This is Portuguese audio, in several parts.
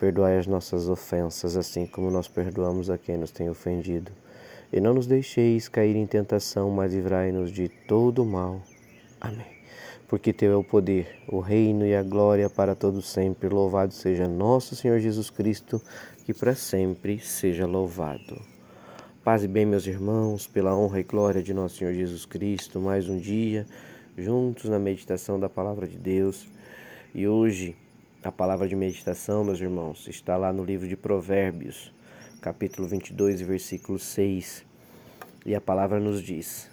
Perdoai as nossas ofensas, assim como nós perdoamos a quem nos tem ofendido. E não nos deixeis cair em tentação, mas livrai-nos de todo o mal. Amém. Porque Teu é o poder, o reino e a glória para todos sempre. Louvado seja nosso Senhor Jesus Cristo, que para sempre seja louvado. Paz e bem, meus irmãos, pela honra e glória de nosso Senhor Jesus Cristo, mais um dia juntos na meditação da palavra de Deus. E hoje a palavra de meditação, meus irmãos, está lá no livro de Provérbios, capítulo 22, versículo 6. E a palavra nos diz: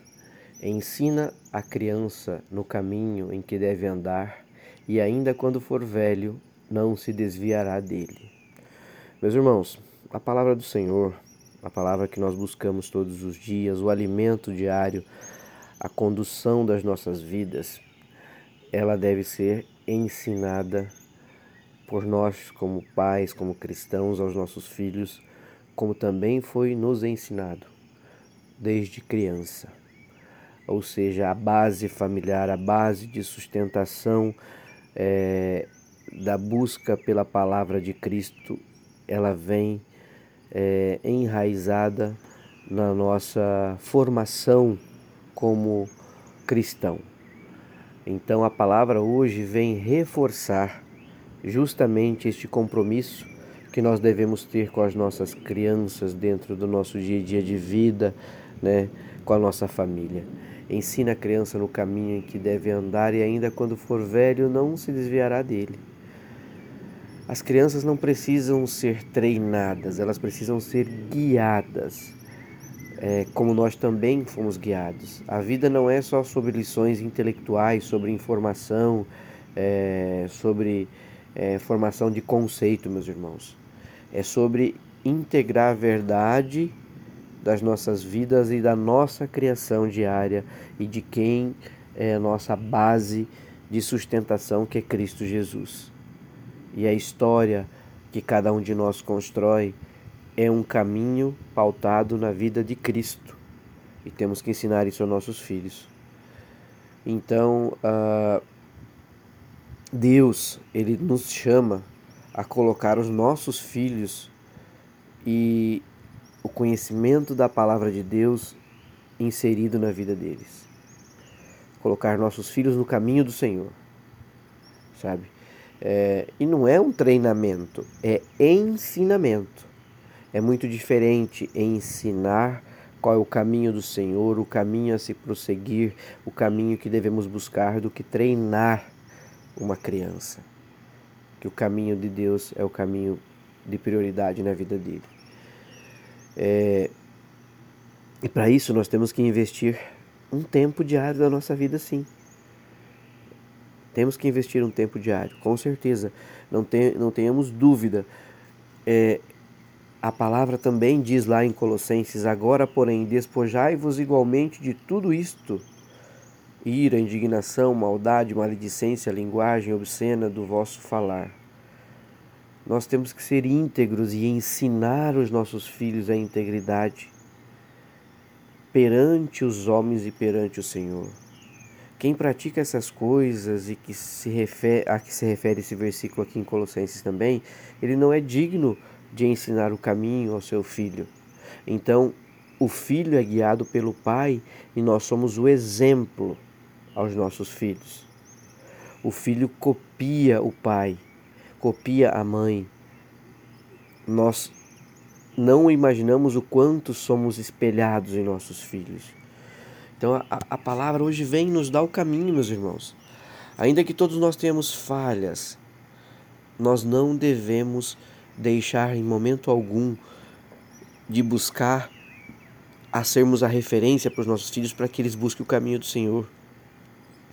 Ensina a criança no caminho em que deve andar, e ainda quando for velho, não se desviará dele. Meus irmãos, a palavra do Senhor, a palavra que nós buscamos todos os dias, o alimento diário, a condução das nossas vidas, ela deve ser ensinada por nós, como pais, como cristãos, aos nossos filhos, como também foi nos ensinado desde criança. Ou seja, a base familiar, a base de sustentação é, da busca pela palavra de Cristo, ela vem é, enraizada na nossa formação como cristão. Então a palavra hoje vem reforçar justamente este compromisso que nós devemos ter com as nossas crianças dentro do nosso dia a dia de vida, né, com a nossa família. Ensina a criança no caminho em que deve andar e ainda quando for velho não se desviará dele. As crianças não precisam ser treinadas, elas precisam ser guiadas, é, como nós também fomos guiados. A vida não é só sobre lições intelectuais, sobre informação, é, sobre é, formação de conceito, meus irmãos. É sobre integrar a verdade das nossas vidas e da nossa criação diária e de quem é a nossa base de sustentação, que é Cristo Jesus. E a história que cada um de nós constrói é um caminho pautado na vida de Cristo. E temos que ensinar isso aos nossos filhos. Então, uh, Deus, ele nos chama a colocar os nossos filhos e o conhecimento da palavra de Deus inserido na vida deles. Colocar nossos filhos no caminho do Senhor, sabe? É, e não é um treinamento, é ensinamento. É muito diferente ensinar qual é o caminho do Senhor, o caminho a se prosseguir, o caminho que devemos buscar, do que treinar uma criança. Que o caminho de Deus é o caminho de prioridade na vida dele. É, e para isso nós temos que investir um tempo diário da nossa vida, sim. Temos que investir um tempo diário, com certeza. Não, tem, não tenhamos dúvida. É, a palavra também diz lá em Colossenses: Agora, porém, despojai-vos igualmente de tudo isto ira, indignação, maldade, maledicência, linguagem obscena do vosso falar. Nós temos que ser íntegros e ensinar os nossos filhos a integridade perante os homens e perante o Senhor. Quem pratica essas coisas e que se refere, a que se refere esse versículo aqui em Colossenses também, ele não é digno de ensinar o caminho ao seu filho. Então, o filho é guiado pelo pai e nós somos o exemplo aos nossos filhos. O filho copia o pai, copia a mãe. Nós não imaginamos o quanto somos espelhados em nossos filhos. Então a, a palavra hoje vem nos dar o caminho, meus irmãos. Ainda que todos nós tenhamos falhas, nós não devemos deixar em momento algum de buscar a sermos a referência para os nossos filhos para que eles busquem o caminho do Senhor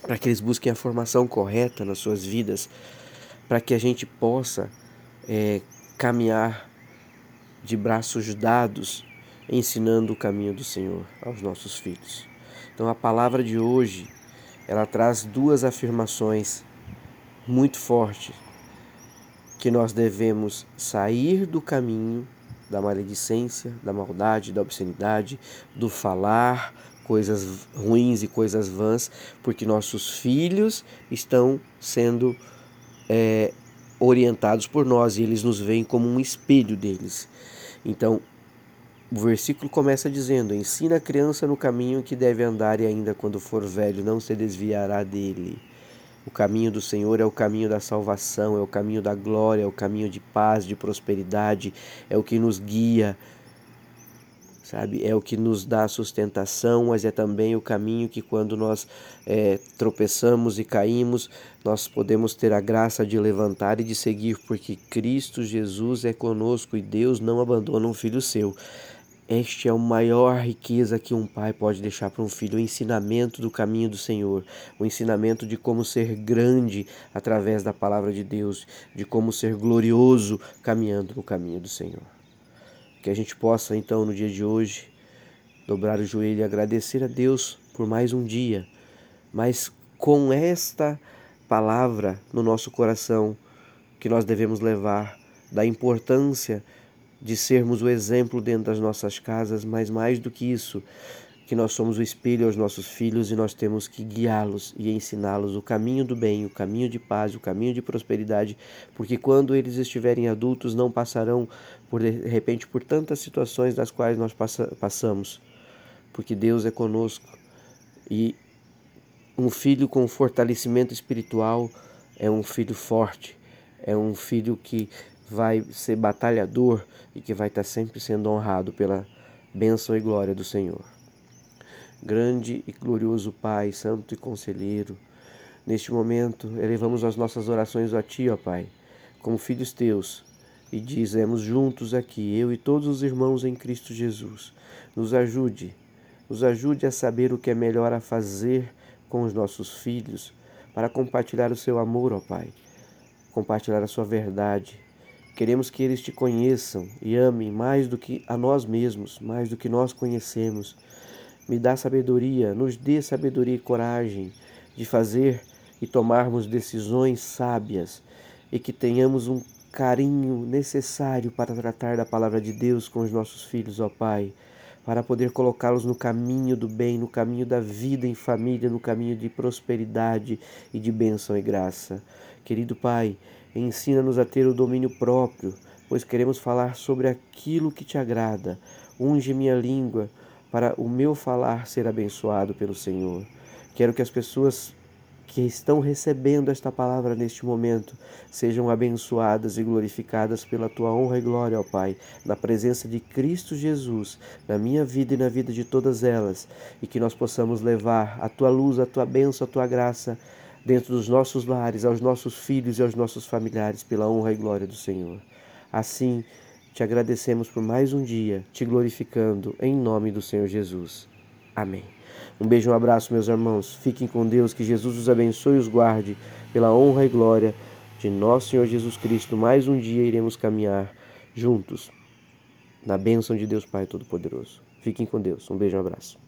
para que eles busquem a formação correta nas suas vidas, para que a gente possa é, caminhar de braços dados ensinando o caminho do Senhor aos nossos filhos. Então a palavra de hoje, ela traz duas afirmações muito fortes que nós devemos sair do caminho da maledicência, da maldade, da obscenidade, do falar coisas ruins e coisas vãs, porque nossos filhos estão sendo é, orientados por nós e eles nos veem como um espelho deles. Então, o versículo começa dizendo: Ensina a criança no caminho que deve andar, e ainda quando for velho, não se desviará dele. O caminho do Senhor é o caminho da salvação, é o caminho da glória, é o caminho de paz, de prosperidade, é o que nos guia, sabe? É o que nos dá sustentação, mas é também o caminho que, quando nós é, tropeçamos e caímos, nós podemos ter a graça de levantar e de seguir, porque Cristo Jesus é conosco e Deus não abandona um filho seu. Este é a maior riqueza que um pai pode deixar para um filho, o ensinamento do caminho do Senhor, o ensinamento de como ser grande através da palavra de Deus, de como ser glorioso caminhando no caminho do Senhor. Que a gente possa então no dia de hoje dobrar o joelho e agradecer a Deus por mais um dia, mas com esta palavra no nosso coração que nós devemos levar da importância de sermos o exemplo dentro das nossas casas, mas mais do que isso, que nós somos o espelho aos nossos filhos e nós temos que guiá-los e ensiná-los o caminho do bem, o caminho de paz, o caminho de prosperidade, porque quando eles estiverem adultos não passarão por de repente por tantas situações das quais nós passa, passamos, porque Deus é conosco e um filho com fortalecimento espiritual é um filho forte, é um filho que vai ser batalhador e que vai estar sempre sendo honrado pela bênção e glória do Senhor. Grande e glorioso Pai, Santo e Conselheiro, neste momento elevamos as nossas orações a Ti, ó Pai, como filhos Teus, e dizemos juntos aqui, eu e todos os irmãos em Cristo Jesus, nos ajude, nos ajude a saber o que é melhor a fazer com os nossos filhos, para compartilhar o Seu amor, ó Pai, compartilhar a Sua verdade, Queremos que eles te conheçam e amem mais do que a nós mesmos, mais do que nós conhecemos. Me dá sabedoria, nos dê sabedoria e coragem de fazer e tomarmos decisões sábias e que tenhamos um carinho necessário para tratar da palavra de Deus com os nossos filhos, ó Pai, para poder colocá-los no caminho do bem, no caminho da vida em família, no caminho de prosperidade e de bênção e graça. Querido Pai, Ensina-nos a ter o domínio próprio, pois queremos falar sobre aquilo que te agrada. Unge minha língua para o meu falar ser abençoado pelo Senhor. Quero que as pessoas que estão recebendo esta palavra neste momento sejam abençoadas e glorificadas pela tua honra e glória, ó Pai, na presença de Cristo Jesus, na minha vida e na vida de todas elas, e que nós possamos levar a tua luz, a tua bênção, a tua graça dentro dos nossos lares, aos nossos filhos e aos nossos familiares, pela honra e glória do Senhor. Assim, te agradecemos por mais um dia, te glorificando em nome do Senhor Jesus. Amém. Um beijo, um abraço, meus irmãos. Fiquem com Deus, que Jesus os abençoe e os guarde, pela honra e glória de nosso Senhor Jesus Cristo. Mais um dia iremos caminhar juntos, na bênção de Deus Pai Todo-Poderoso. Fiquem com Deus. Um beijo, um abraço.